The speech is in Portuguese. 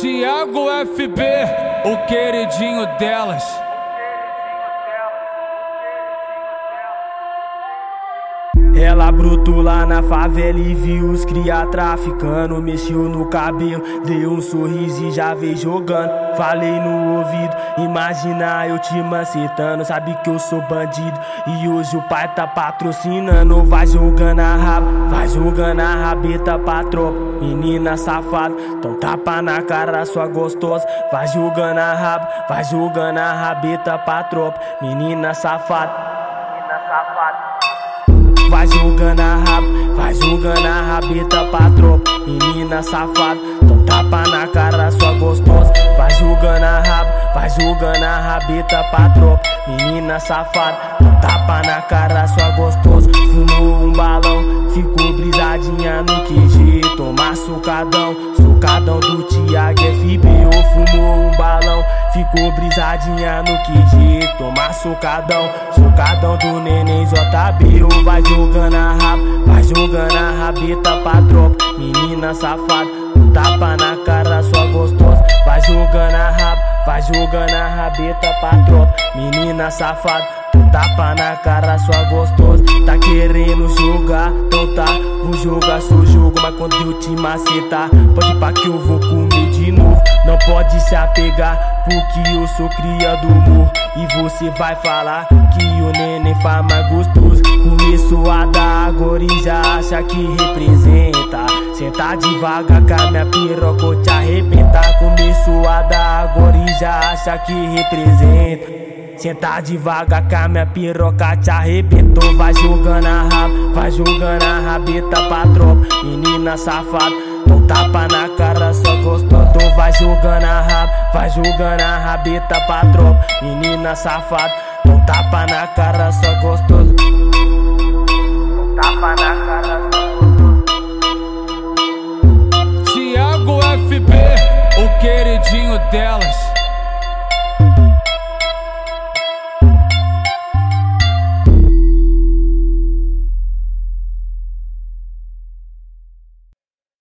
Tiago FB, o queridinho delas. Ela brotou lá na favela e viu os cria traficando. Mexeu no cabelo, deu um sorriso e já veio jogando. Falei no ouvido, imagina eu te macetando. Sabe que eu sou bandido e hoje o pai tá patrocinando. Vai jogando a raba, vai jogando a rabeta pra tropa. Menina safada, então tapa na cara sua gostosa. Vai jogando a raba, vai jogando a rabeta pra tropa. Menina safada, menina safada. Vai jogando a raba, vai jogando a rabeta pra tropa. Menina safada, então tapa na cara sua gostosa. Vai jogando a raba, vai jogando a rabeta pra tropa. Menina safada, então tapa na cara sua gostosa. Fumou um balão, ficou brisadinha no QG. Toma socadão, socadão do Thiago FB. Ou um balão, ficou brisadinha no QG. Toma socadão, socadão do neném JB. Vai jogando a raba, vai jogando a rabeta pra tropa. Menina safada, um tapa na cara sua gostosa. Vai jogando a raba, vai jogando a rabeta pra tropa. Menina safada, um tapa na cara sua gostosa. Tá querendo jogar, então tá. Vou jogar seu jogo, mas quando eu te macetar, pode pra que eu vou comer pode se apegar, porque eu sou cria do morro. E você vai falar que o neném faz mais gostoso. Começou a dar agora e já acha que representa. Senta devagar com a minha piroca, te arrebentar. Começou a dar agora e já acha que representa. Senta devagar com a minha piroca te arrebentou Vai jogando a raba, vai jogando a rabeta pra tropa Menina safada, não tapa na cara Vai jogando a raba, vai jogando a rabeta pra tropa. Menina safada, não tapa na cara só gostosa Não tapa na cara só Tiago FB, o queridinho delas.